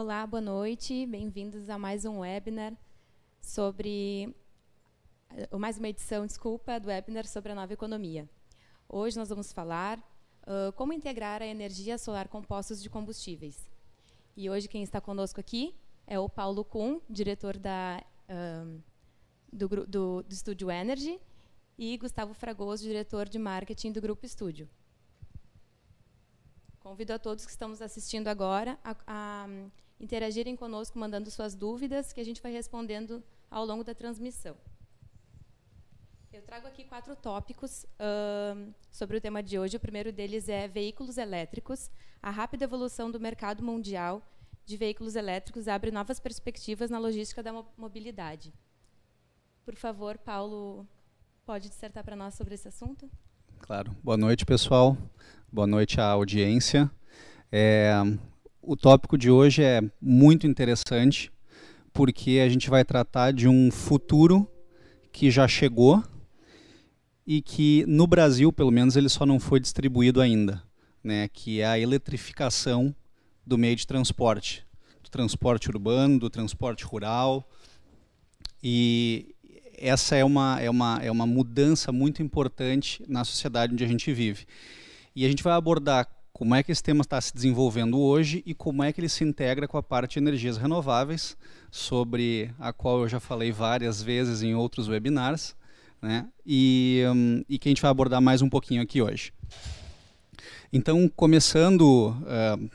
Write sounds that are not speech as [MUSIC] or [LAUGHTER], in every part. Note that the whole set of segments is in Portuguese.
Olá, boa noite. Bem-vindos a mais um webinar sobre mais uma edição, desculpa, do webinar sobre a nova economia. Hoje nós vamos falar uh, como integrar a energia solar com postos de combustíveis. E hoje quem está conosco aqui é o Paulo Kuhn, diretor da, uh, do, do, do Estúdio Energy, e Gustavo Fragoso, diretor de marketing do Grupo Estúdio. Convido a todos que estamos assistindo agora a, a interagirem conosco, mandando suas dúvidas, que a gente vai respondendo ao longo da transmissão. Eu trago aqui quatro tópicos uh, sobre o tema de hoje. O primeiro deles é veículos elétricos. A rápida evolução do mercado mundial de veículos elétricos abre novas perspectivas na logística da mobilidade. Por favor, Paulo, pode dissertar para nós sobre esse assunto? Claro. Boa noite, pessoal. Boa noite à audiência. É, o tópico de hoje é muito interessante porque a gente vai tratar de um futuro que já chegou e que no Brasil, pelo menos, ele só não foi distribuído ainda, né? Que é a eletrificação do meio de transporte, do transporte urbano, do transporte rural. E essa é uma, é uma, é uma mudança muito importante na sociedade onde a gente vive. E a gente vai abordar como é que esse tema está se desenvolvendo hoje e como é que ele se integra com a parte de energias renováveis, sobre a qual eu já falei várias vezes em outros webinars, né? e, um, e que a gente vai abordar mais um pouquinho aqui hoje. Então, começando uh,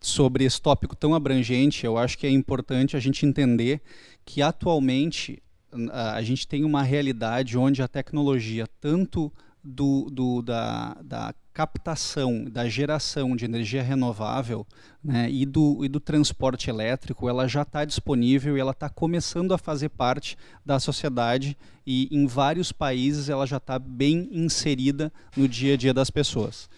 sobre esse tópico tão abrangente, eu acho que é importante a gente entender que atualmente a gente tem uma realidade onde a tecnologia, tanto do, do, da, da captação, da geração de energia renovável né, e, do, e do transporte elétrico, ela já está disponível e ela está começando a fazer parte da sociedade e em vários países ela já está bem inserida no dia a dia das pessoas.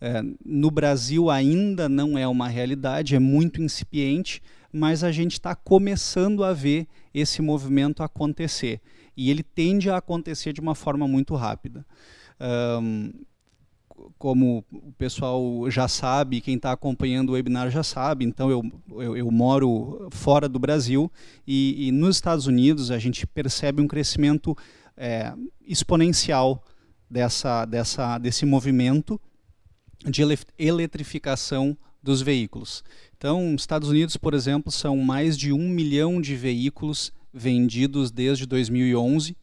É, no Brasil ainda não é uma realidade, é muito incipiente, mas a gente está começando a ver esse movimento acontecer. E ele tende a acontecer de uma forma muito rápida. Um, como o pessoal já sabe, quem está acompanhando o webinar já sabe, então eu, eu, eu moro fora do Brasil e, e, nos Estados Unidos a gente percebe um crescimento é, exponencial dessa, dessa, desse movimento de eletrificação dos veículos. Então, Estados Unidos, por exemplo, são mais de um milhão de veículos vendidos desde 2011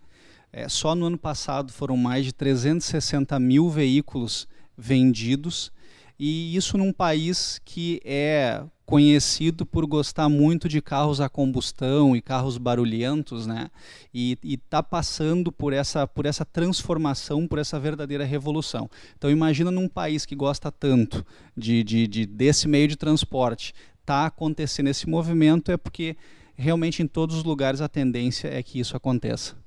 é, só no ano passado foram mais de 360 mil veículos vendidos, e isso num país que é conhecido por gostar muito de carros a combustão e carros barulhentos, né? E está passando por essa, por essa transformação, por essa verdadeira revolução. Então imagina num país que gosta tanto de, de, de desse meio de transporte, está acontecendo esse movimento é porque realmente em todos os lugares a tendência é que isso aconteça.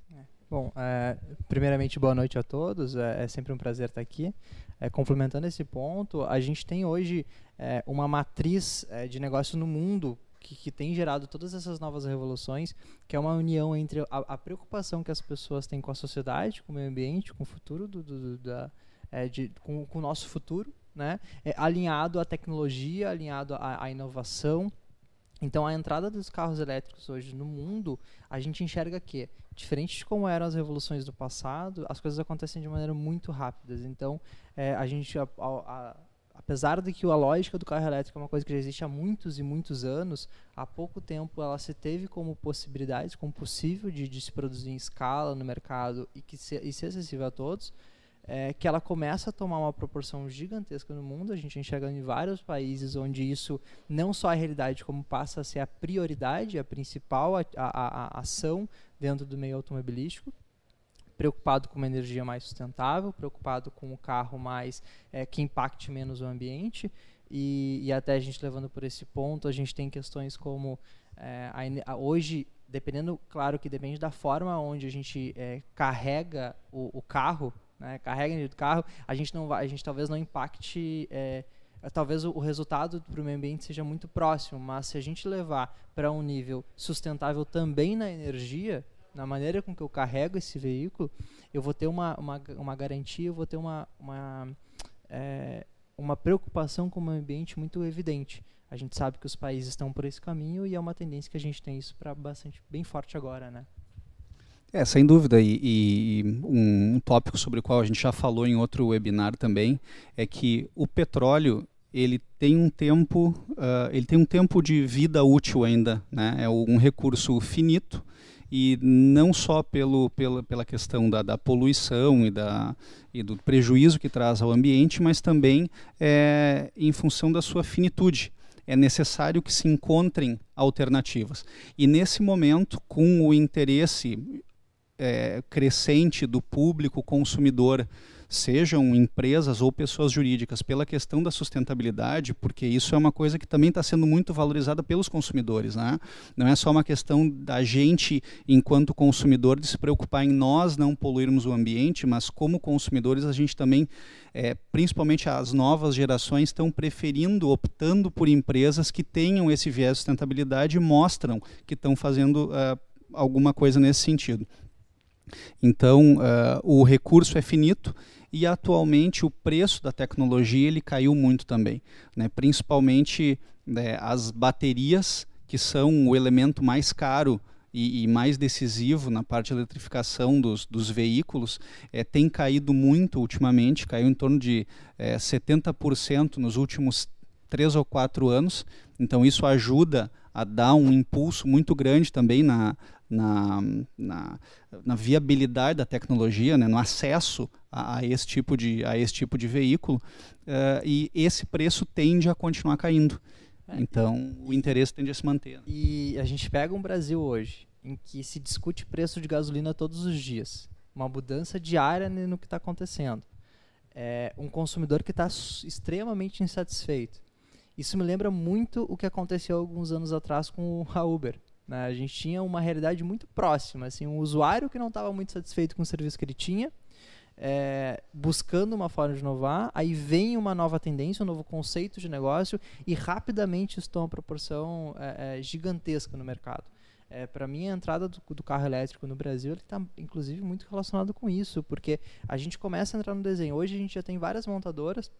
Bom, é, primeiramente, boa noite a todos. É, é sempre um prazer estar aqui. É, complementando esse ponto, a gente tem hoje é, uma matriz é, de negócio no mundo que, que, tem gerado todas essas novas revoluções, que é uma união entre a, a, preocupação que as pessoas têm com a sociedade, com o meio ambiente, com o futuro do, do, do da, é, de, com, com, o nosso futuro, né? alinhado à tecnologia, alinhado à, à inovação, então, a entrada dos carros elétricos hoje no mundo, a gente enxerga que, diferente de como eram as revoluções do passado, as coisas acontecem de maneira muito rápida. Então, é, a gente, a, a, apesar de que a lógica do carro elétrico é uma coisa que já existe há muitos e muitos anos, há pouco tempo ela se teve como possibilidade, como possível de, de se produzir em escala no mercado e, que se, e ser acessível a todos é, que ela começa a tomar uma proporção gigantesca no mundo. A gente enxerga em vários países onde isso não só é realidade, como passa a ser a prioridade, a principal a, a, a ação dentro do meio automobilístico. Preocupado com uma energia mais sustentável, preocupado com o carro mais é, que impacte menos o ambiente. E, e, até a gente levando por esse ponto, a gente tem questões como é, a, hoje dependendo, claro que depende da forma onde a gente é, carrega o, o, carro, né, carrega energia do carro, a gente não vai, a gente talvez não impacte, é, talvez o resultado para o meio ambiente seja muito próximo, mas se a gente levar para um nível sustentável também na energia, na maneira com que eu carrego esse veículo, eu vou ter uma, uma, uma garantia, eu vou ter uma, uma, é, uma preocupação com o meio ambiente muito evidente. A gente sabe que os países estão por esse caminho e é uma tendência que a gente tem isso para bastante bem forte agora, né? É, sem dúvida. E, e um, tópico sobre o qual a gente já falou em outro webinar também é que o petróleo ele tem um tempo, uh, ele tem um tempo de vida útil ainda, né? É um recurso finito e não só pelo, pela, pela questão da, da poluição e, da, e do prejuízo que traz ao ambiente, mas também é, em função da sua finitude é necessário que se encontrem alternativas. E nesse momento, com o interesse é, crescente do público consumidor sejam empresas ou pessoas jurídicas, pela questão da sustentabilidade, porque isso é uma coisa que também está sendo muito valorizada pelos consumidores. Né? Não é só uma questão da gente, enquanto consumidor, de se preocupar em nós não poluirmos o ambiente, mas como consumidores a gente também, é, principalmente as novas gerações, estão preferindo, optando por empresas que tenham esse viés de sustentabilidade e mostram que estão fazendo uh, alguma coisa nesse sentido. Então, uh, o recurso é finito e atualmente o preço da tecnologia ele caiu muito também, né? principalmente né, as baterias, que são o elemento mais caro e, e, mais decisivo na parte de eletrificação dos, dos veículos, é, tem caído muito ultimamente, caiu em torno de é, 70% nos últimos três ou quatro anos. Então isso ajuda a dar um impulso muito grande também na, na, na, na viabilidade da tecnologia, né, no acesso a, a, esse tipo de, a esse tipo de veículo, uh, e esse preço tende a continuar caindo. É, então, e, o interesse tende a se manter. E a gente pega um Brasil hoje em que se discute preço de gasolina todos os dias, uma mudança diária no que está acontecendo. É um consumidor que está extremamente insatisfeito. Isso me lembra muito o que aconteceu alguns anos atrás com a Uber. Né? A gente tinha uma realidade muito próxima, assim, um usuário que não estava muito satisfeito com o serviço que ele tinha, é, buscando uma forma de inovar, aí vem uma nova tendência, um novo conceito de negócio e rapidamente isso toma proporção é, é, gigantesca no mercado. É, para mim, a entrada do, do, carro elétrico no Brasil está, inclusive, muito relacionado com isso, porque a gente começa a entrar no desenho. Hoje a gente já tem várias montadoras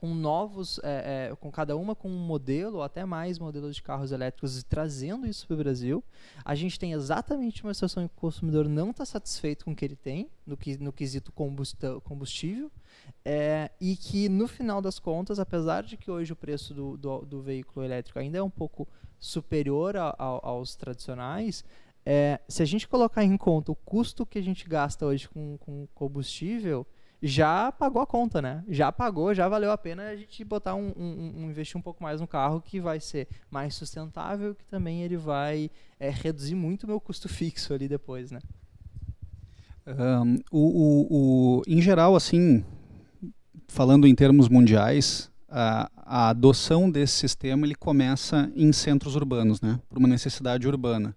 com novos, é, é, com cada uma com um modelo ou até mais modelos de carros elétricos e trazendo isso para o Brasil. A gente tem exatamente uma situação em que o consumidor não está satisfeito com o que ele tem no, que, no quesito combustível é, e que no final das contas, apesar de que hoje o preço do, do, do veículo elétrico ainda é um pouco superior a, a, aos tradicionais, é, se a gente colocar em conta o custo que a gente gasta hoje com, com combustível, já pagou a conta, né? Já pagou, já valeu a pena a gente botar um, um, um investir um pouco mais no carro que vai ser mais sustentável, que também ele vai é, reduzir muito o meu custo [LAUGHS] fixo ali depois, né? Um, o, o, o, em geral, assim, falando em termos mundiais, a, a adoção desse sistema ele começa em centros urbanos, né? Por uma necessidade urbana.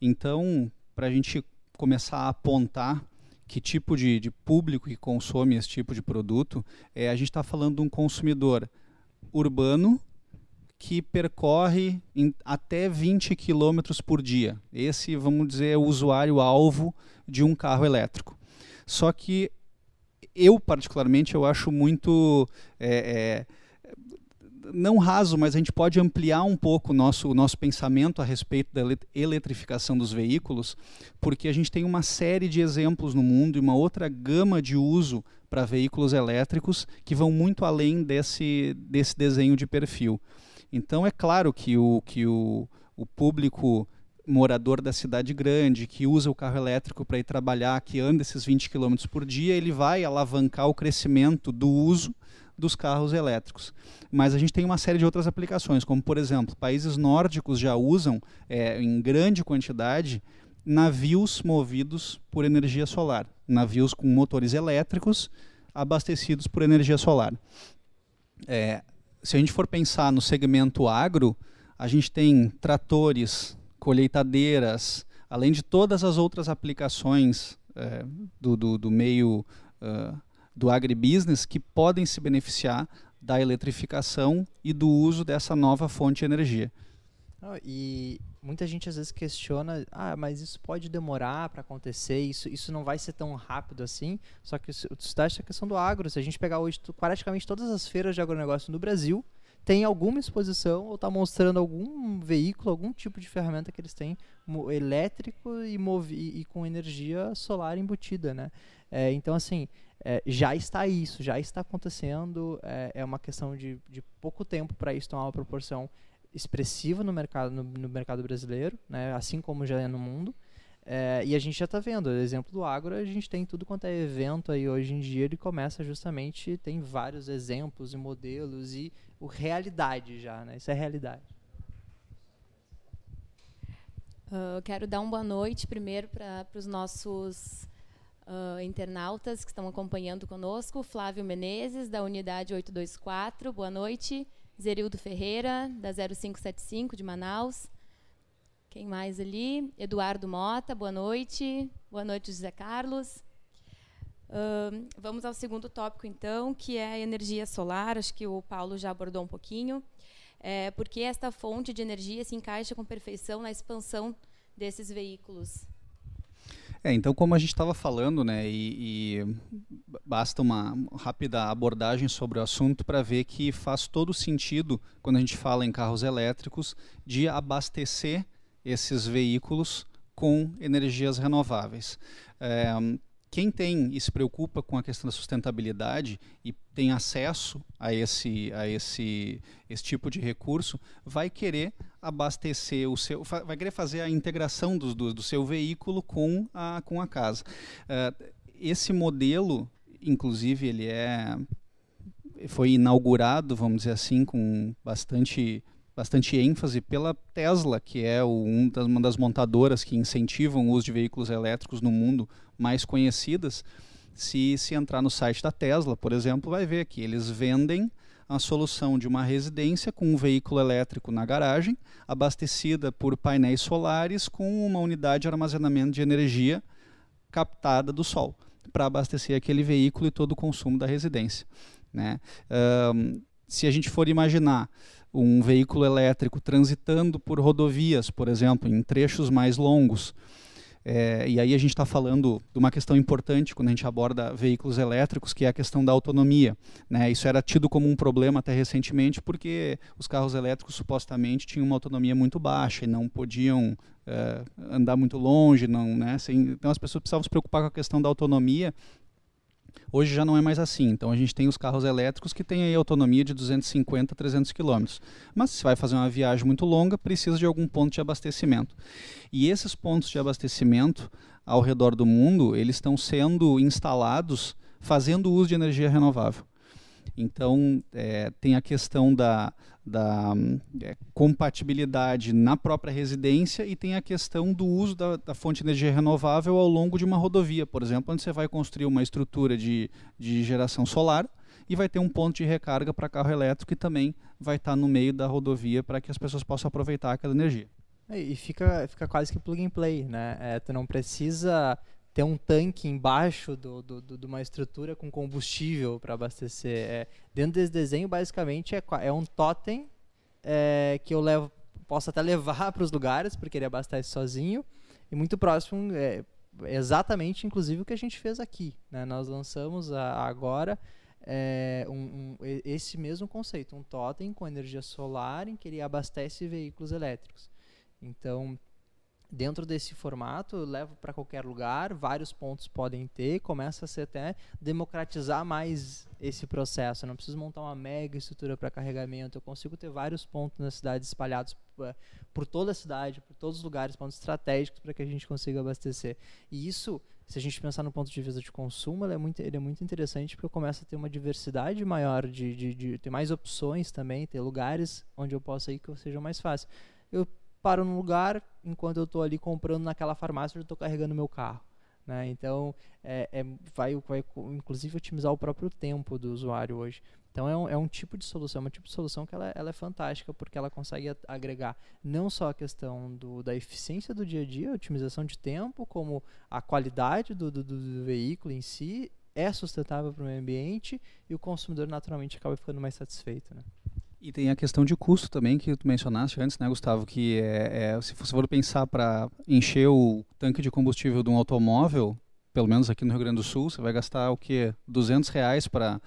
Então, para a gente começar a apontar que tipo de, de público que consome esse tipo de produto, é, a gente está falando de um consumidor urbano que percorre em, até 20 km por dia. Esse, vamos dizer, é o usuário-alvo de um carro elétrico. Só que eu, particularmente, eu acho muito... É, é, não raso, mas a gente pode ampliar um pouco o nosso, o nosso pensamento a respeito da eletrificação dos veículos, porque a gente tem uma série de exemplos no mundo e uma outra gama de uso para veículos elétricos que vão muito além desse, desse desenho de perfil. Então é claro que o, que o, o público morador da cidade grande, que usa o carro elétrico para ir trabalhar, que anda esses 20 km por dia, ele vai alavancar o crescimento do uso dos carros elétricos. Mas a gente tem uma série de outras aplicações, como por exemplo, países nórdicos já usam é, em grande quantidade navios movidos por energia solar, navios com motores elétricos abastecidos por energia solar. É, se a gente for pensar no segmento agro, a gente tem tratores, colheitadeiras, além de todas as outras aplicações é, do, do, do, meio uh, do agribusiness que podem se beneficiar da eletrificação e do uso dessa nova fonte de energia. e muita gente às vezes questiona, ah, mas isso pode demorar para acontecer, isso, isso não vai ser tão rápido assim. Só que isso está essa questão do agro. Se a gente pegar hoje praticamente todas as feiras de agronegócio no Brasil, tem alguma exposição ou está mostrando algum veículo, algum tipo de ferramenta que eles têm elétrico e, e, e com energia solar embutida, né? É, então, assim, é, já está isso, já está acontecendo. É, é uma questão de, de pouco tempo para isso tomar uma proporção expressiva no mercado, no, no mercado brasileiro, né? assim como já é no mundo. É, e a gente já está vendo, o exemplo do agro, a gente tem tudo quanto é evento aí hoje em dia, ele começa justamente, tem vários exemplos e modelos e o realidade já, né? Isso é realidade. Uh, quero dar uma boa noite primeiro para os nossos uh, internautas que estão acompanhando conosco. Flávio Menezes, da Unidade 824, boa noite. Zerildo Ferreira, da 0575 de Manaus. Quem mais ali? Eduardo Mota, boa noite. Boa noite, José Carlos. Uh, vamos ao segundo tópico, então, que é a energia solar. Acho que o Paulo já abordou um pouquinho. É, porque esta fonte de energia se encaixa com perfeição na expansão desses veículos. É, então, como a gente estava falando, né, e, e, basta uma rápida abordagem sobre o assunto para ver que faz todo sentido, quando a gente fala em carros elétricos, de abastecer esses veículos com energias renováveis. É, quem tem e se preocupa com a questão da sustentabilidade e tem acesso a esse, a esse, esse tipo de recurso, vai querer abastecer o seu, vai querer fazer a integração do, do, do seu veículo com a, com a casa. Uh, esse modelo, inclusive, ele é foi inaugurado, vamos dizer assim, com bastante bastante ênfase pela Tesla, que é o, um das, uma das montadoras que incentivam o uso de veículos elétricos no mundo mais conhecidas. Se, se entrar no site da Tesla, por exemplo, vai ver que eles vendem a solução de uma residência com um veículo elétrico na garagem, abastecida por painéis solares com uma unidade de armazenamento de energia captada do sol, para abastecer aquele veículo e todo o consumo da residência. Né? Um, se a gente for imaginar um veículo elétrico transitando por rodovias, por exemplo, em trechos mais longos, é, e aí a gente está falando de uma questão importante quando a gente aborda veículos elétricos, que é a questão da autonomia. Né? Isso era tido como um problema até recentemente, porque os carros elétricos supostamente tinham uma autonomia muito baixa e não podiam é, andar muito longe, não, né? Então as pessoas precisavam se preocupar com a questão da autonomia Hoje já não é mais assim. Então a gente tem os carros elétricos que têm aí autonomia de 250 a 300 km. Mas se vai fazer uma viagem muito longa, precisa de algum ponto de abastecimento. E esses pontos de abastecimento ao redor do mundo, eles estão sendo instalados fazendo uso de energia renovável. Então, é, tem a questão da, da é, compatibilidade na própria residência e tem a questão do uso da, da, fonte de energia renovável ao longo de uma rodovia, por exemplo, onde você vai construir uma estrutura de, de geração solar e vai ter um ponto de recarga para carro elétrico que também vai estar tá no meio da rodovia para que as pessoas possam aproveitar aquela energia. E fica, fica quase que plug and play, né? É, tu não precisa ter um tanque embaixo do, do, do, de uma estrutura com combustível para abastecer. É, dentro desse desenho, basicamente, é, é um totem é, que eu levo, posso até levar [LAUGHS] para os lugares, porque ele abastece sozinho, e muito próximo, é, exatamente, inclusive, o que a gente fez aqui. Né? Nós lançamos a, agora é, um, um, esse mesmo conceito, um totem com energia solar em que ele abastece veículos elétricos. Então, dentro desse formato, eu levo para qualquer lugar, vários pontos podem ter, começa a se até democratizar mais esse processo. Eu não preciso montar uma mega estrutura para carregamento, eu consigo ter vários pontos na cidade espalhados uh, por toda a cidade, por todos os lugares, pontos estratégicos para que a gente consiga abastecer. E isso, se a gente pensar no ponto de vista de consumo, ele é muito, ele é muito interessante porque eu começo a ter uma diversidade maior de, de, de ter mais opções também, ter lugares onde eu possa ir que seja mais fácil. Eu paro num lugar, enquanto eu estou ali comprando naquela farmácia, eu estou carregando meu carro. Né? Então, é, é, vai, vai, inclusive otimizar o próprio tempo do usuário hoje. Então, é um, é um tipo de solução, é um tipo de solução que ela, ela é fantástica, porque ela consegue agregar não só a questão do, da eficiência do dia a dia, otimização de tempo, como a qualidade do, do, do veículo em si, é sustentável para o meio ambiente e o consumidor naturalmente acaba ficando mais satisfeito. Né? E tem a questão de custo também que tu mencionaste antes, né, Gustavo? Que é, é se você for pensar para encher o tanque de combustível de um automóvel, pelo menos aqui no Rio Grande do Sul, você vai gastar o que 200 reais para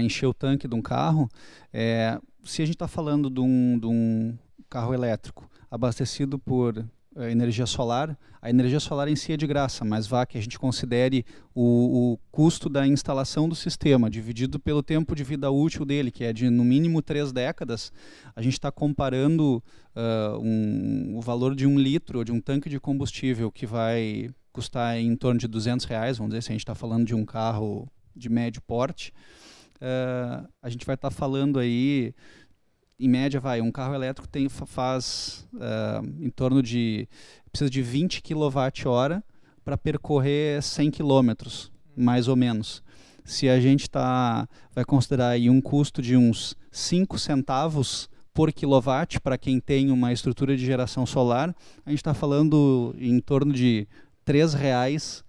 encher o tanque de um carro. É, se a gente está falando de um, de um carro elétrico abastecido por uh, energia solar, a energia solar em si é de graça, mas vá que a gente considere o, o, custo da instalação do sistema dividido pelo tempo de vida útil dele, que é de no mínimo três décadas, a gente está comparando uh, um, o valor de um litro de um tanque de combustível que vai custar em torno de 200 reais, vamos dizer, se a gente está falando de um carro de médio porte, uh, a gente vai estar tá falando aí em média, vai, um carro elétrico tem, faz uh, em torno de, precisa de 20 kWh para percorrer 100 km, mais ou menos. Se a gente tá, vai considerar aí um custo de uns 5 centavos por quilowatt para quem tem uma estrutura de geração solar, a gente está falando em torno de R$ reais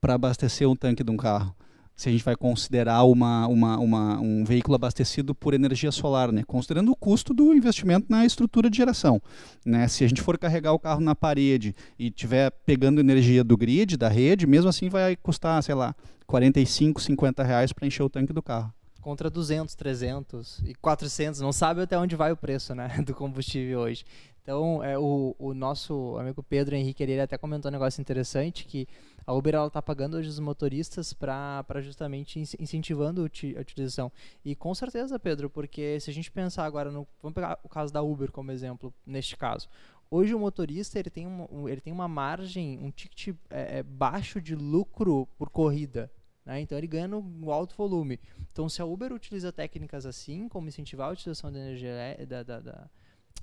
para abastecer um tanque de um carro se a gente vai considerar uma, uma, uma, um veículo abastecido por energia solar, né? considerando o custo do investimento na estrutura de geração. Né? Se a gente for carregar o carro na parede e estiver pegando energia do grid, da rede, mesmo assim vai custar, sei lá, 45, 50 reais para encher o tanque do carro contra 200, 300 e 400. Não sabe até onde vai o preço né, [LAUGHS] do combustível hoje. Então, é, o, o nosso amigo Pedro Henrique, ele até comentou um negócio interessante, que a Uber está pagando hoje os motoristas para justamente incentivando a utilização. E com certeza, Pedro, porque se a gente pensar agora, no, vamos pegar o caso da Uber como exemplo, neste caso. Hoje o motorista ele tem, um, ele tem uma margem, um ticket é, é, baixo de lucro por corrida. Né? Então ele ganha no, alto volume. Então se a Uber utiliza técnicas assim, como incentivar a utilização da energia da, da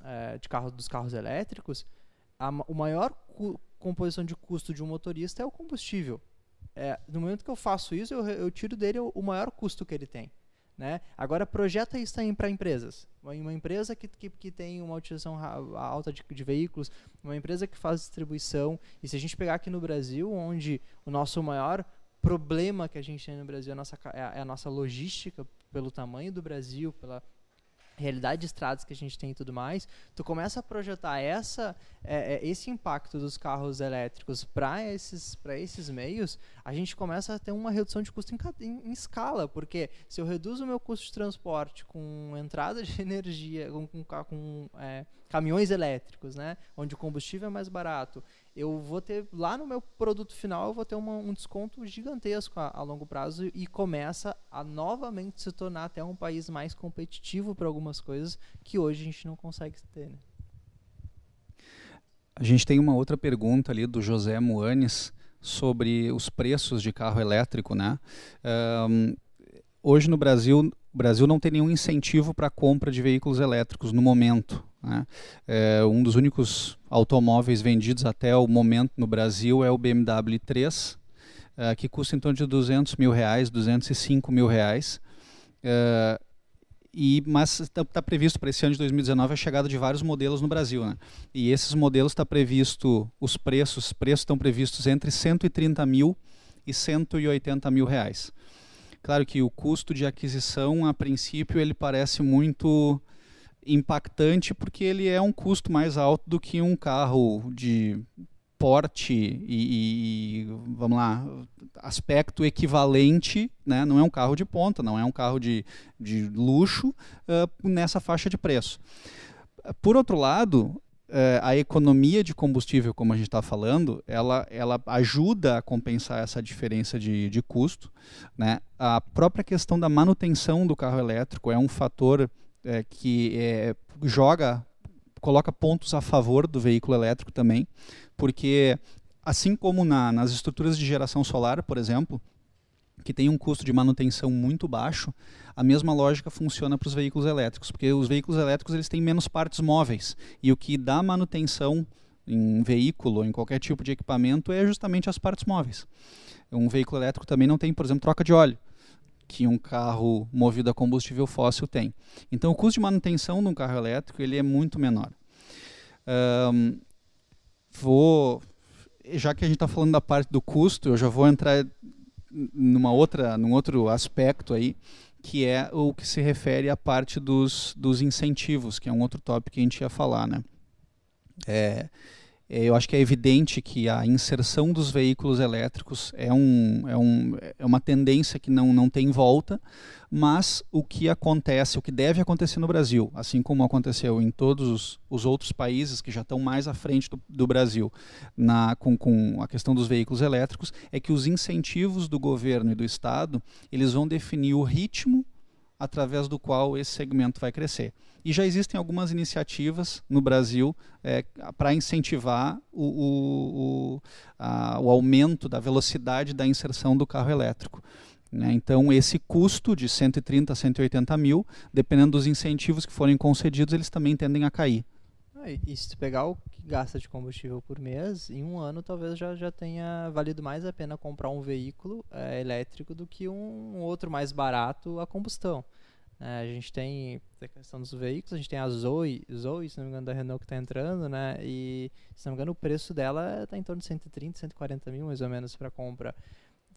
é, de carro, dos carros elétricos, a, o maior composição de custo de um motorista é o combustível. É, no momento que eu faço isso, eu, eu tiro dele o, o, maior custo que ele tem. Né? Agora, projeta isso para empresas. Uma, empresa que, que, que, tem uma utilização alta de, de, veículos, uma empresa que faz distribuição. E se a gente pegar aqui no Brasil, onde o nosso maior problema que a gente tem no Brasil é a nossa, é a, é a nossa logística, pelo tamanho do Brasil, pela realidade de estradas que a gente tem e tudo mais, tu começa a projetar essa, é, é esse impacto dos carros elétricos para esses, esses meios, a gente começa a ter uma redução de custo em, em, em, escala, porque se eu reduzo o meu custo de transporte com entrada de [LAUGHS] energia, com, com, com é, caminhões elétricos, né, onde o combustível é mais barato, eu vou ter lá no meu produto final eu vou ter uma, um desconto gigantesco a, a, longo prazo e começa a novamente se tornar até um país mais competitivo para algumas coisas que hoje a gente não consegue ter. Né? A gente tem uma outra pergunta ali do José Moanes sobre os preços de carro elétrico, né? Um, hoje no Brasil, o Brasil não tem nenhum incentivo para a compra de veículos elétricos no momento. Né? É, um dos únicos automóveis vendidos até o momento no Brasil é o BMW 3, é, que custa em torno de 200 mil reais, 205 mil reais. É, e, mas está tá previsto para esse ano de 2019 a chegada de vários modelos no Brasil. Né? E esses modelos está previsto, os preços, preços estão previstos entre 130 mil e 180 mil reais. Claro que o custo de aquisição, a princípio, ele parece muito impactante porque ele é um custo mais alto do que um carro de porte e, e, vamos lá aspecto equivalente né? Não é um carro de ponta não é um carro de, de luxo uh, nessa faixa de preço. Por outro lado uh, a economia de combustível como a gente está falando ela ela ajuda a compensar essa diferença de, de custo né? A própria questão da manutenção do carro elétrico é um fator é, que é, joga, coloca pontos a favor do veículo elétrico também, porque assim como na, nas estruturas de geração solar, por exemplo, que tem um custo de manutenção muito baixo, a mesma lógica funciona para os veículos elétricos, porque os veículos elétricos eles têm menos partes móveis e o que dá manutenção em um veículo, em qualquer tipo de equipamento, é justamente as partes móveis. Um veículo elétrico também não tem, por exemplo, troca de óleo que um carro movido a combustível fóssil tem. Então, o custo de manutenção de um carro elétrico ele é muito menor. Um, vou, já que a gente está falando da parte do custo, eu já vou entrar numa outra, num outro aspecto aí, que é o que se refere à parte dos, dos incentivos, que é um outro tópico que a gente ia falar, né? É, eu acho que é evidente que a inserção dos veículos elétricos é, um, é, um, é uma tendência que não, não tem volta, mas o que acontece, o que deve acontecer no Brasil, assim como aconteceu em todos os, os outros países que já estão mais à frente do, do Brasil na, com, com a questão dos veículos elétricos, é que os incentivos do governo e do Estado eles vão definir o ritmo através do qual esse segmento vai crescer. E já existem algumas iniciativas no Brasil é, para incentivar o, o, o, a, o aumento da velocidade da inserção do carro elétrico. Né? Então, esse custo de 130 a 180 mil, dependendo dos incentivos que forem concedidos, eles também tendem a cair. Ah, e se tu pegar o que gasta de combustível por mês, em um ano talvez já, já tenha valido mais a pena comprar um veículo é, elétrico do que um outro mais barato a combustão. É, a gente tem a questão dos veículos, a gente tem a Zoe, Zoe, se não me engano, da Renault que está entrando, né? E se não me engano, o preço dela está em torno de 130, 140 mil mais ou menos para compra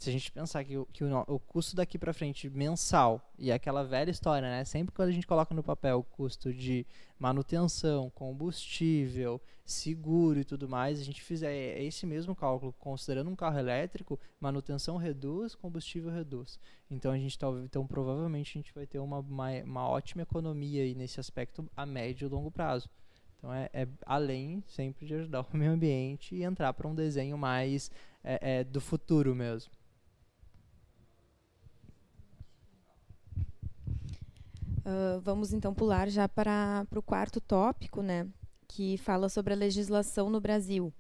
se a gente pensar que, o, que o, o custo daqui para frente mensal e aquela velha história, né? Sempre quando a gente coloca no papel o custo de manutenção, combustível, seguro e tudo mais, a gente fizer esse mesmo cálculo considerando um carro elétrico, manutenção reduz, combustível reduz. Então a gente tá, então provavelmente a gente vai ter uma, uma, uma ótima economia aí nesse aspecto a médio e longo prazo. Então é, é, além sempre de ajudar o [LAUGHS] meio ambiente e entrar para um desenho mais é, é, do futuro mesmo. Uh, vamos então pular já para, para o quarto tópico, né, que fala sobre a legislação no Brasil.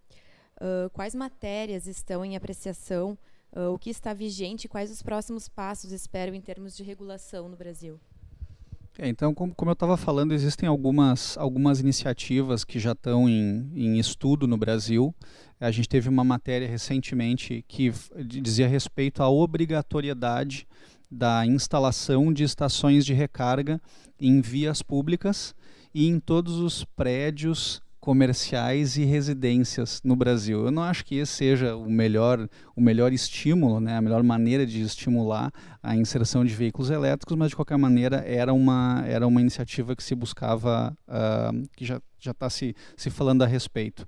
Uh, quais matérias estão em apreciação? Uh, o que está vigente? Quais os próximos passos esperam em termos de regulação no Brasil? É, então, como, como eu estava falando, existem algumas, algumas iniciativas que já estão em, em estudo no Brasil. A gente teve uma matéria recentemente que dizia respeito à obrigatoriedade da instalação de estações de recarga em vias públicas e em todos os prédios comerciais e residências no Brasil. Eu não acho que esse seja o melhor, o melhor estímulo, né, a melhor maneira de estimular a inserção de veículos elétricos, mas de qualquer maneira era uma, era uma iniciativa que se buscava, uh, que já está se, se falando a respeito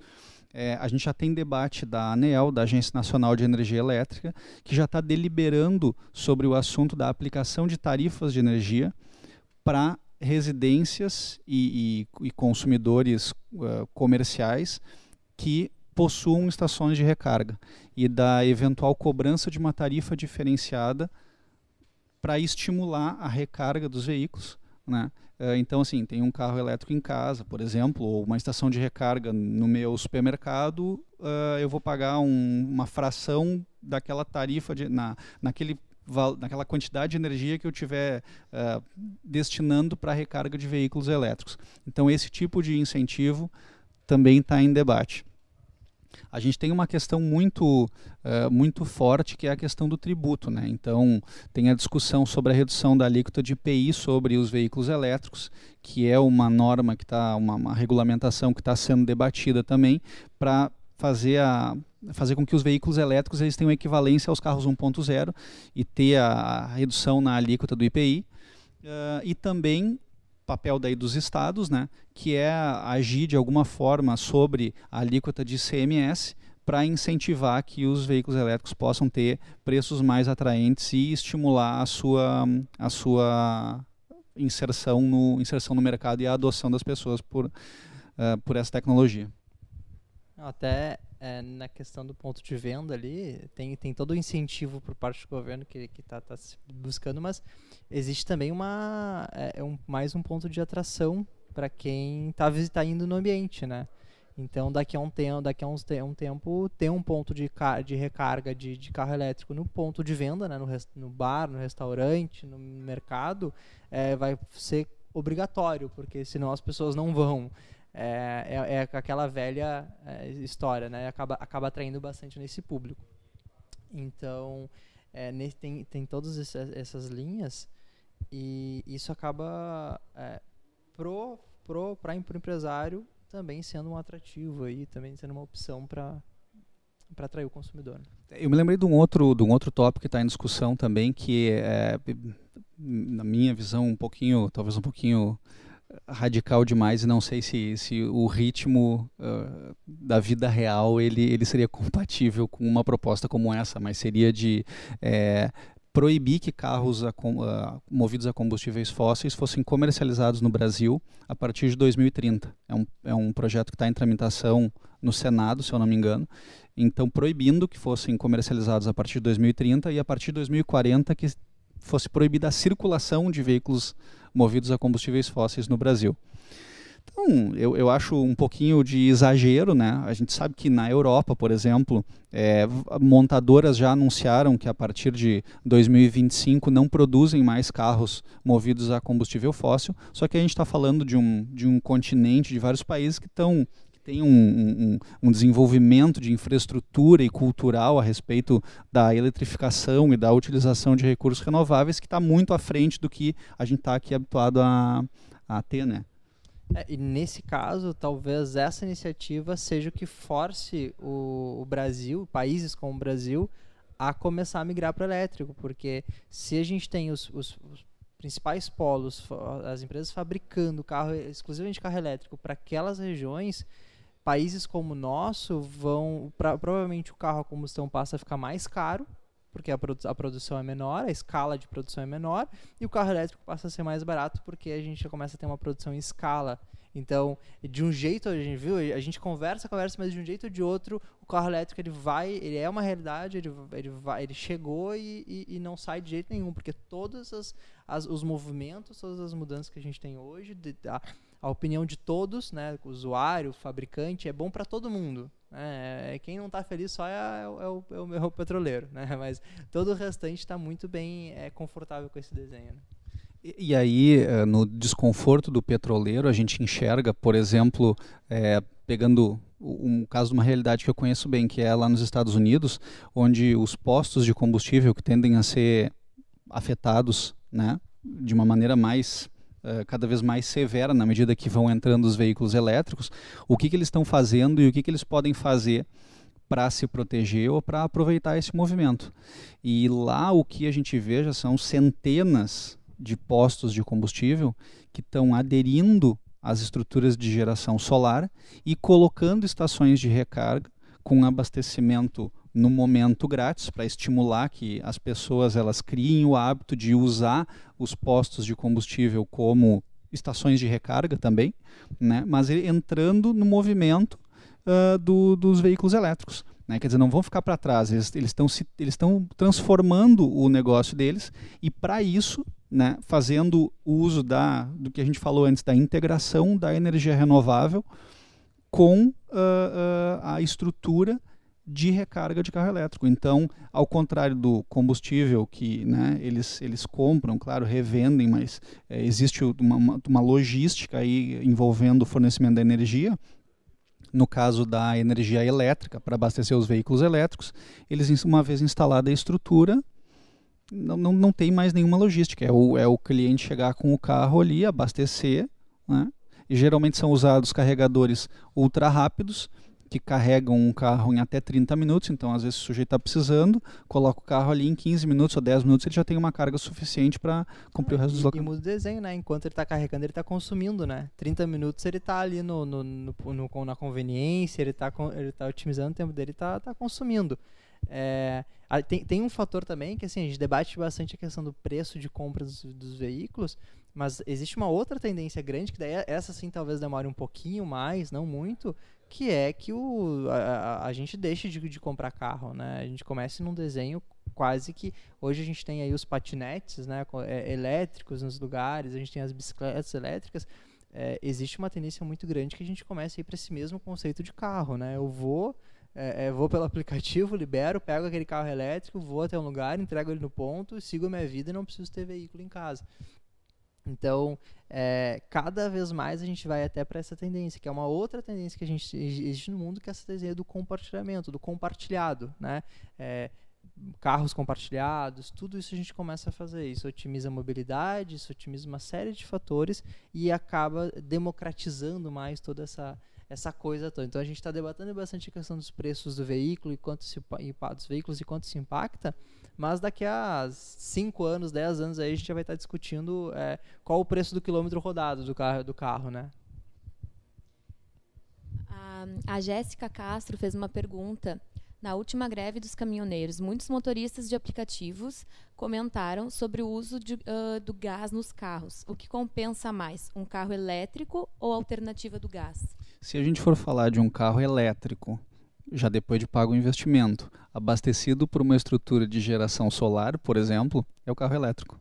é, a gente já tem debate da ANEEL, da Agência Nacional de Energia Elétrica, que já está deliberando sobre o assunto da aplicação de tarifas de energia para residências e, e, e consumidores uh, comerciais que possuam estações de recarga e da eventual cobrança de uma tarifa diferenciada para estimular a recarga dos veículos né? Eh, então, assim, tem um carro elétrico em casa, por exemplo, ou uma estação de recarga no meu supermercado, uh, eu vou pagar um, uma fração daquela tarifa, de, na, naquele, naquela quantidade de energia que eu estiver uh, destinando para a recarga de veículos elétricos. Então, esse tipo de incentivo também está em debate a gente tem uma questão muito, uh, muito forte que é a questão do tributo. Né? Então, tem a discussão sobre a redução da alíquota de IPI sobre os veículos elétricos, que é uma norma que está, uma, uma regulamentação que está sendo debatida também para fazer a fazer com que os veículos elétricos eles tenham equivalência aos carros 1.0 e ter a, redução na alíquota do IPI uh, e também papel daí dos estados, né, que é agir de alguma forma sobre a alíquota de ICMS para incentivar que os veículos elétricos possam ter preços mais atraentes e estimular a sua, a sua inserção, no, inserção no mercado e a adoção das pessoas por, uh, por essa tecnologia. Até é, na questão do ponto de venda ali, tem, tem todo o incentivo por parte do governo que está tá buscando, mas existe também uma, é, é, um, mais um ponto de atração para quem está tá indo no ambiente, né? Então, daqui a um tempo, daqui a uns te um tempo, ter um ponto de, de recarga de, de, carro elétrico no ponto de venda, né? no, no bar, no restaurante, no mercado, é, vai ser obrigatório, porque senão as pessoas não vão é, é, é aquela velha é, história, né? Acaba, acaba atraindo bastante nesse público. Então, é, nesse, tem, tem todas essas linhas e isso acaba é, pro pro para o empresário também sendo um atrativo aí, também sendo uma opção para para atrair o consumidor. Eu me lembrei de um outro de um outro tópico que está em discussão também que é na minha visão um pouquinho talvez um pouquinho radical demais e não sei se, se o ritmo uh, da vida real ele, ele seria compatível com uma proposta como essa, mas seria de é, proibir que carros a, uh, movidos a combustíveis fósseis fossem comercializados no Brasil a partir de 2030. É um, é um projeto que está em tramitação no Senado, se eu não me engano, então proibindo que fossem comercializados a partir de 2030 e a partir de 2040 que fosse proibida a circulação de veículos movidos a combustíveis fósseis no Brasil. Então, eu, eu acho um pouquinho de exagero, né? A gente sabe que na Europa, por exemplo, é, montadoras já anunciaram que a partir de 2025 não produzem mais carros movidos a combustível fóssil, só que a gente está falando de um, de um continente, de vários países que estão tem um, um, um, desenvolvimento de infraestrutura e cultural a respeito da eletrificação e da utilização de recursos renováveis que está muito à frente do que a gente está aqui habituado a, a ter, né? É, e nesse caso, talvez essa iniciativa seja o que force o, o Brasil, países como o Brasil, a começar a migrar para o elétrico, porque se a gente tem os, os, os principais polos, as empresas fabricando carro, exclusivamente carro elétrico para aquelas regiões, países como o nosso vão pra, provavelmente o carro a combustão passa a ficar mais caro porque a, produ a, produção é menor, a escala de produção é menor, e o carro elétrico passa a ser mais barato porque a gente já começa a ter uma produção em escala. Então, de um jeito a gente viu, a gente conversa, conversa, mas de um jeito ou de outro, o carro elétrico ele vai, ele é uma realidade, ele, ele, vai, ele chegou e, e, e não sai de jeito nenhum, porque todos as, as, os movimentos, todas as mudanças que a gente tem hoje, de, a, a opinião de todos, né, usuário, fabricante, é bom para todo mundo. Né? É, quem não está feliz só é, é, o, é, o, é o [LAUGHS] petroleiro, né? mas todo o restante está muito bem é, confortável com esse desenho. Né? E, e aí, eh, no desconforto do petroleiro, a gente enxerga, por exemplo, é, pegando um caso de uma realidade que eu conheço bem, que é lá nos Estados Unidos, onde os postos de combustível que tendem a ser afetados né, de uma maneira mais uh, cada vez mais severa na medida que vão entrando os veículos elétricos, o que, que eles estão fazendo e o que, que eles podem fazer para se proteger ou para aproveitar esse movimento. E lá o que a gente veja são centenas de postos de combustível que estão aderindo às estruturas de geração solar e colocando estações de recarga com abastecimento no momento grátis para estimular que as pessoas elas criem o hábito de usar os postos de combustível como estações de recarga também, né? mas entrando no movimento uh, do, dos veículos elétricos. Né? Quer dizer, não vão ficar para trás, eles estão eles transformando o negócio deles e para isso, né, fazendo uso da, do que a gente falou antes, da integração da energia renovável com uh, uh, a estrutura de recarga de carro elétrico. Então, ao contrário do combustível que né, eles, eles compram, claro, revendem, mas é, existe uma, uma logística aí envolvendo o fornecimento da energia. No caso da energia elétrica, para abastecer os veículos elétricos, eles, uma vez instalada a estrutura, não, não, não tem mais nenhuma logística. É o, é o cliente chegar com o carro ali, abastecer, né? e geralmente são usados carregadores ultra rápidos, que carregam um carro em até 30 minutos, então às vezes o sujeito está precisando, coloca o carro ali em 15 minutos ou 10 minutos, ele já tem uma carga suficiente para cumprir ah, o resto dos locais. E muda o desenho, né? Enquanto ele está carregando, ele está consumindo, né? 30 minutos ele está ali no, no, no, no, na conveniência, ele está ele tá otimizando o tempo dele, está tá consumindo. É, tem, tem um fator também que assim, a gente debate bastante a questão do preço de compra dos, dos veículos, mas existe uma outra tendência grande, que daí essa sim talvez demore um pouquinho mais, não muito, que é que o, a, a gente deixe de, de, comprar carro, né? A gente comece num desenho quase que hoje a gente tem aí os patinetes, né, é, elétricos nos lugares, a gente tem as bicicletas elétricas. É, existe uma tendência muito grande que a gente comece a ir para esse mesmo conceito de carro, né? Eu vou é, é, vou pelo [LAUGHS] aplicativo, libero, pego aquele carro elétrico, vou até um lugar, entrego ele no ponto, sigo a minha vida e não preciso ter veículo em casa. Então, é, cada vez mais a gente vai até para essa tendência, que é uma outra tendência que a gente existe no mundo, que é essa tendência do compartilhamento, do compartilhado, né? É, carros compartilhados, tudo isso a gente começa a fazer. Isso otimiza a mobilidade, isso otimiza uma série de fatores e acaba democratizando mais toda essa essa coisa toda. Então a gente está debatendo bastante a questão dos preços do veículo e quanto se dos veículos e quanto se impacta, mas daqui a 5 anos, 10 anos aí a gente já vai estar tá discutindo é, qual o preço do quilômetro rodado do carro, do carro né? A, a Jéssica Castro fez uma pergunta na última greve dos caminhoneiros, muitos motoristas de aplicativos comentaram sobre o uso de, uh, do gás nos carros. O que compensa mais, um carro elétrico ou alternativa do gás? Se a gente for falar de um carro elétrico, já depois de pago o investimento, abastecido por uma estrutura de geração solar, por exemplo, é o carro elétrico.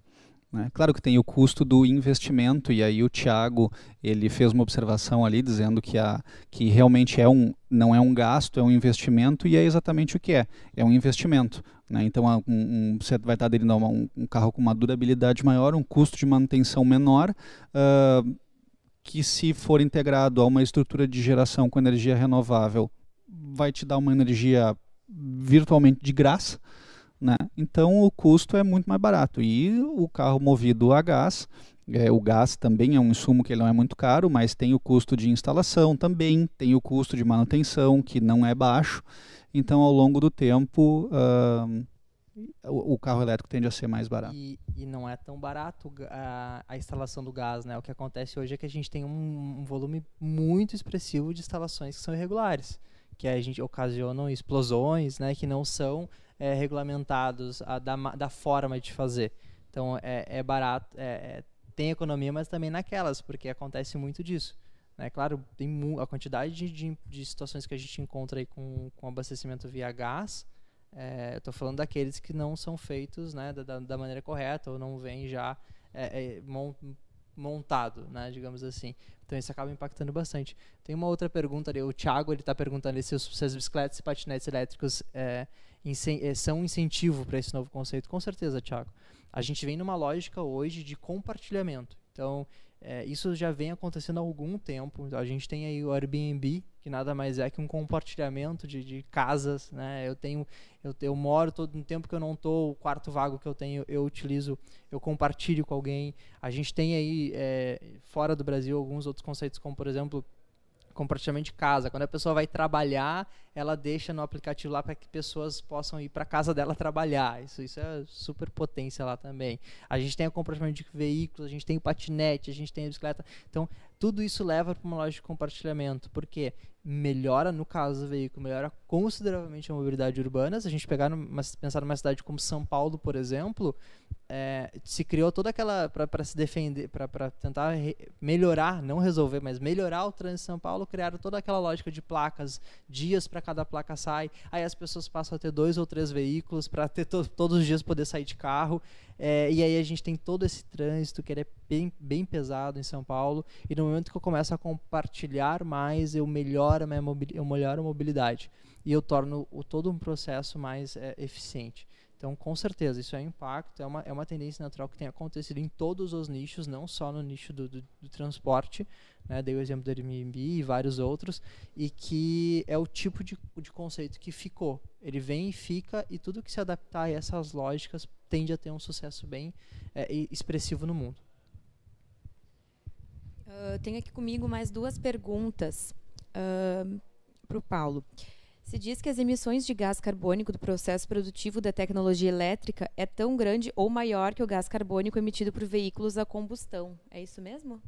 Né? Claro que tem o custo do investimento, e aí o Tiago ele fez uma observação ali dizendo que, a, que realmente é um, não é um gasto, é um investimento, e é exatamente o que é, é um investimento. Né? Então um, um, você vai estar aderindo a um, um, carro com uma durabilidade maior, um custo de manutenção menor, uh, que se for integrado a uma estrutura de geração com energia renovável, vai te dar uma energia virtualmente de graça, né? Então o custo é muito mais barato. E o carro movido a gás, é, o gás também é um insumo que não é muito caro, mas tem o custo de instalação também, tem o custo de manutenção que não é baixo. Então ao longo do tempo uh, o, carro elétrico tende a ser mais barato. E, e não é tão barato a, a, instalação do gás, né? O que acontece hoje é que a gente tem um, um volume muito expressivo de instalações que são irregulares que a gente ocasionam explosões, né, que não são é, regulamentados a, da, da forma de fazer. Então é, é barato, é, é, tem economia, mas também naquelas, porque acontece muito disso. Né? Claro, tem a quantidade de, de, de, situações que a gente encontra aí com, com abastecimento via gás. É, estou falando daqueles que não são feitos né, da, da maneira correta ou não vêm já é, é, montado, né, digamos assim. Então isso acaba impactando bastante. Tem uma outra pergunta ali, o Thiago ele está perguntando se, os, se as bicicletas e patinetes elétricos é, é são um incentivo para esse novo conceito. Com certeza, Thiago. A gente vem numa lógica hoje de compartilhamento. Então, é, isso já vem acontecendo há algum tempo. A gente tem aí o Airbnb, que nada mais é que um compartilhamento de, de casas. Né? Eu tenho, eu, eu moro todo um tempo que eu não estou, o quarto vago que eu tenho, eu utilizo, eu compartilho com alguém. A gente tem aí, é, fora do Brasil, alguns outros conceitos, como por exemplo, compartilhamento de casa. Quando a pessoa vai trabalhar, ela deixa no aplicativo lá para que pessoas possam ir para casa dela trabalhar. Isso, isso é super potência lá também. A gente tem o compartilhamento de veículos, a gente tem o patinete, a gente tem a bicicleta. Então, tudo isso leva para uma loja de compartilhamento, porque melhora, no caso do veículo, melhora consideravelmente a mobilidade urbana. Se a gente pegar numa, pensar numa cidade como São Paulo, por exemplo, é, se criou toda aquela para se defender, para tentar re, melhorar, não resolver, mas melhorar o trânsito em São Paulo, criaram toda aquela lógica de placas, dias para cada placa sai, aí as pessoas passam a ter dois ou três veículos para ter to, todos os dias poder sair de carro, é, e aí a gente tem todo esse trânsito que ele é bem, bem pesado em São Paulo, e no momento que eu começo a compartilhar mais, eu melhoro a minha mobilidade, eu melhoro a mobilidade e eu torno o, todo um processo mais é, eficiente. Então, com certeza, isso é impacto, é uma, é uma tendência natural que tem acontecido em todos os nichos, não só no nicho do, do, do transporte, né, dei o exemplo do Airbnb e vários outros, e que é o tipo de, de conceito que ficou. Ele vem e fica, e tudo que se adaptar a essas lógicas tende a ter um sucesso bem é, expressivo no mundo. Uh, tenho aqui comigo mais duas perguntas uh, para o Paulo. Se diz que as emissões de gás carbônico do processo produtivo da tecnologia elétrica é tão grande ou maior que o gás carbônico emitido por veículos a combustão. É isso mesmo?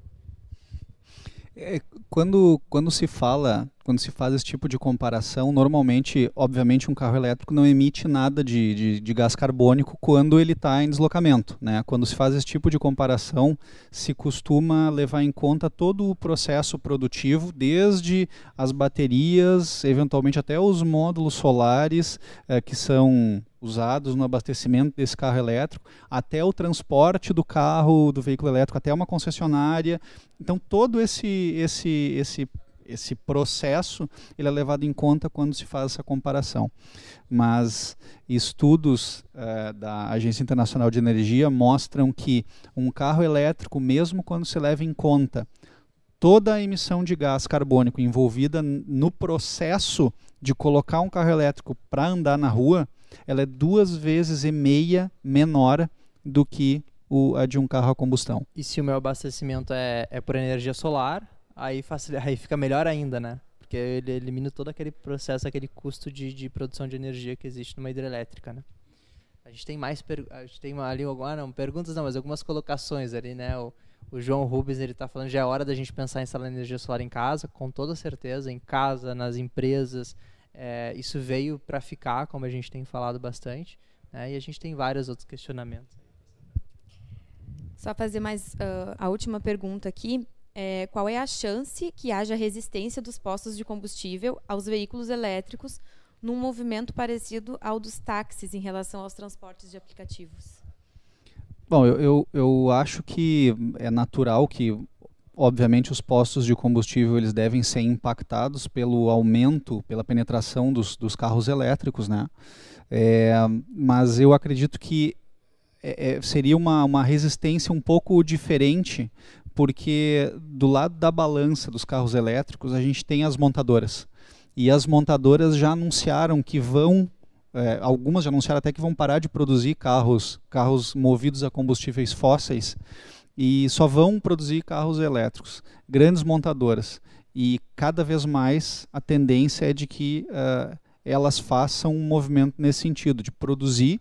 É, quando, quando se fala, quando se faz esse tipo de comparação, normalmente, obviamente, um carro elétrico não emite nada de, de, de gás carbônico quando ele está em deslocamento. Né? Quando se faz esse tipo de comparação, se costuma levar em conta todo o processo produtivo, desde as baterias, eventualmente até os módulos solares, é, que são usados no abastecimento desse carro elétrico, até o transporte do carro, do veículo elétrico até uma concessionária. Então todo esse esse esse esse processo ele é levado em conta quando se faz essa comparação. Mas estudos uh, da Agência Internacional de Energia mostram que um carro elétrico, mesmo quando se leva em conta toda a emissão de gás carbônico envolvida no processo de colocar um carro elétrico para andar na rua, ela é duas vezes e meia menor do que o, a de um carro a combustão. E se o meu abastecimento é, é por energia solar, aí, facilita, aí fica melhor ainda, né? Porque ele elimina todo aquele processo, aquele custo de, de produção de energia que existe numa hidrelétrica, né? A gente tem mais, a gente tem ali agora, não, perguntas não, mas algumas colocações ali, né? O, o João Rubens ele está falando já é hora da gente pensar em instalar energia solar em casa, com toda certeza, em casa, nas empresas. É, isso veio para ficar, como a gente tem falado bastante, né? e a gente tem vários outros questionamentos. Só fazer mais uh, a última pergunta aqui. É, qual é a chance que haja resistência dos postos de combustível aos veículos elétricos num movimento parecido ao dos táxis em relação aos transportes de aplicativos? Bom, eu, eu, eu acho que é natural que, obviamente, os postos de combustível eles devem ser impactados pelo aumento, pela penetração dos, dos carros elétricos, né? É, mas eu acredito que é, é, seria uma, uma resistência um pouco diferente, porque do lado da balança dos carros elétricos a gente tem as montadoras. E as montadoras já anunciaram que vão é, algumas já anunciaram até que vão parar de produzir carros, carros movidos a combustíveis fósseis e só vão produzir carros elétricos. Grandes montadoras. E cada vez mais a tendência é de que uh, elas façam um movimento nesse sentido, de produzir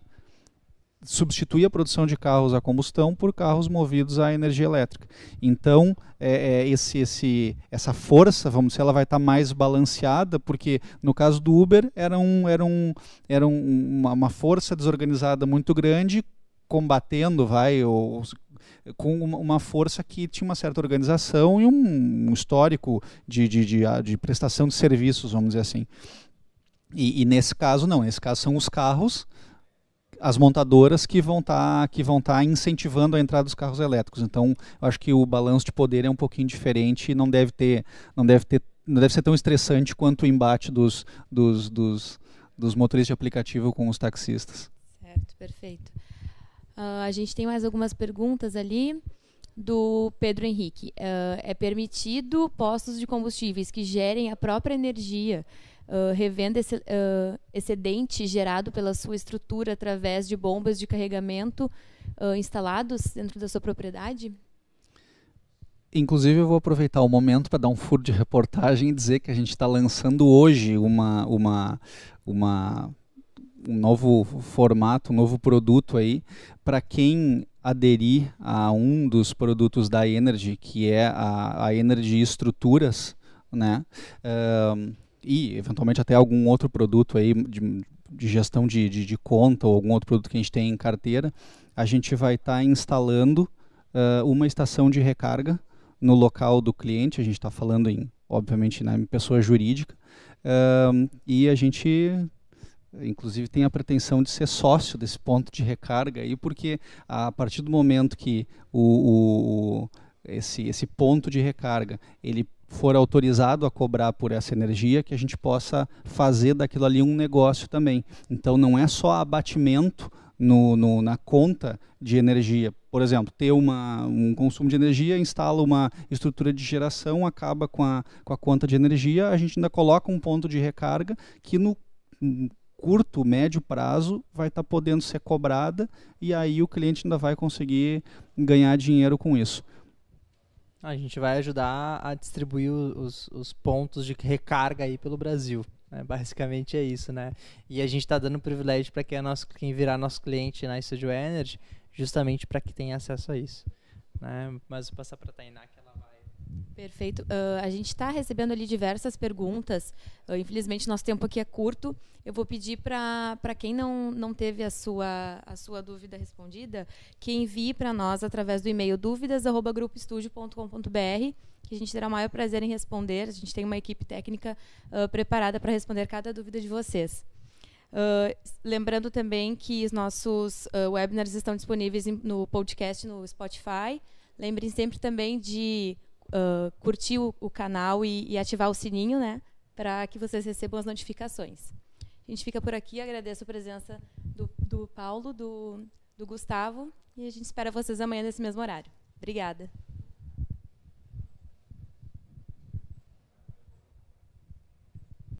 substituir a produção de carros a combustão por carros movidos à energia elétrica. Então, é, é, esse, esse, essa força, vamos dizer, ela vai estar tá mais balanceada, porque no caso do Uber era, um, era, um, era um, uma, uma força desorganizada muito grande combatendo, vai, ou, com uma força que tinha uma certa organização e um, histórico de, de, de, de, prestação de serviços, vamos dizer assim. E, e, nesse caso, não, nesse caso são os carros as montadoras que vão tá, estar tá incentivando a entrada dos carros elétricos. Então, acho que o balanço de poder é um pouquinho diferente e não deve ter não deve ter não deve ser tão estressante quanto o embate dos, dos, dos, dos motoristas de aplicativo com os taxistas. Certo, perfeito. Uh, a gente tem mais algumas perguntas ali do Pedro Henrique. Uh, é permitido postos de combustíveis que gerem a própria energia uh, revenda esse uh, excedente gerado pela sua estrutura através de bombas de carregamento instalados dentro da sua propriedade? Inclusive, eu vou aproveitar o momento para dar um furo de reportagem e dizer que a gente está lançando hoje uma, uma, uma, um novo formato, um novo produto aí para quem aderir a um dos produtos da Energy, que é a, a Energy Estruturas, né? Uh, e eventualmente até algum outro produto aí de, de gestão de, de, de, conta ou algum outro produto que a gente tem em carteira, a gente vai estar tá instalando uh, uma estação de recarga no local do cliente. A gente está falando em, obviamente, na pessoa jurídica. Uh, e a gente inclusive tem a pretensão de ser sócio desse ponto de recarga aí, porque a partir do momento que o, o esse, esse ponto de recarga ele for autorizado a cobrar por essa energia, que a gente possa fazer daquilo ali um negócio também. Então não é só abatimento no, no, na conta de energia. Por exemplo, ter uma, um consumo de energia, instala uma estrutura de geração, acaba com a, com a conta de energia, a gente ainda coloca um ponto de recarga que no curto, médio prazo vai estar tá podendo ser cobrada e aí o cliente ainda vai conseguir ganhar dinheiro com isso. A gente vai ajudar a distribuir os, os pontos de recarga aí pelo Brasil. Né? Basicamente é isso, né? E a gente está dando privilégio para quem, é nosso, quem virar nosso cliente na Studio Energy, justamente para que tenha acesso a isso. Né? Mas vou passar para a Tainá, Perfeito. Uh, a gente está recebendo ali diversas perguntas. Uh, infelizmente, nosso tempo aqui é curto. Eu vou pedir para quem não, não teve a sua, a sua dúvida respondida, que envie para nós através do e-mail dúvidas.grupoestudio.com.br, que a gente terá o maior prazer em responder. A gente tem uma equipe técnica uh, preparada para responder cada dúvida de vocês. lembrando também que os nossos webinars estão disponíveis no podcast no Spotify. Lembrem sempre também de uh, curtir o, o canal e, e, ativar o sininho, né? Para que vocês recebam as notificações. A gente fica por aqui, agradeço a presença do, do Paulo, do, do Gustavo, e a gente espera vocês amanhã nesse mesmo horário. Obrigada.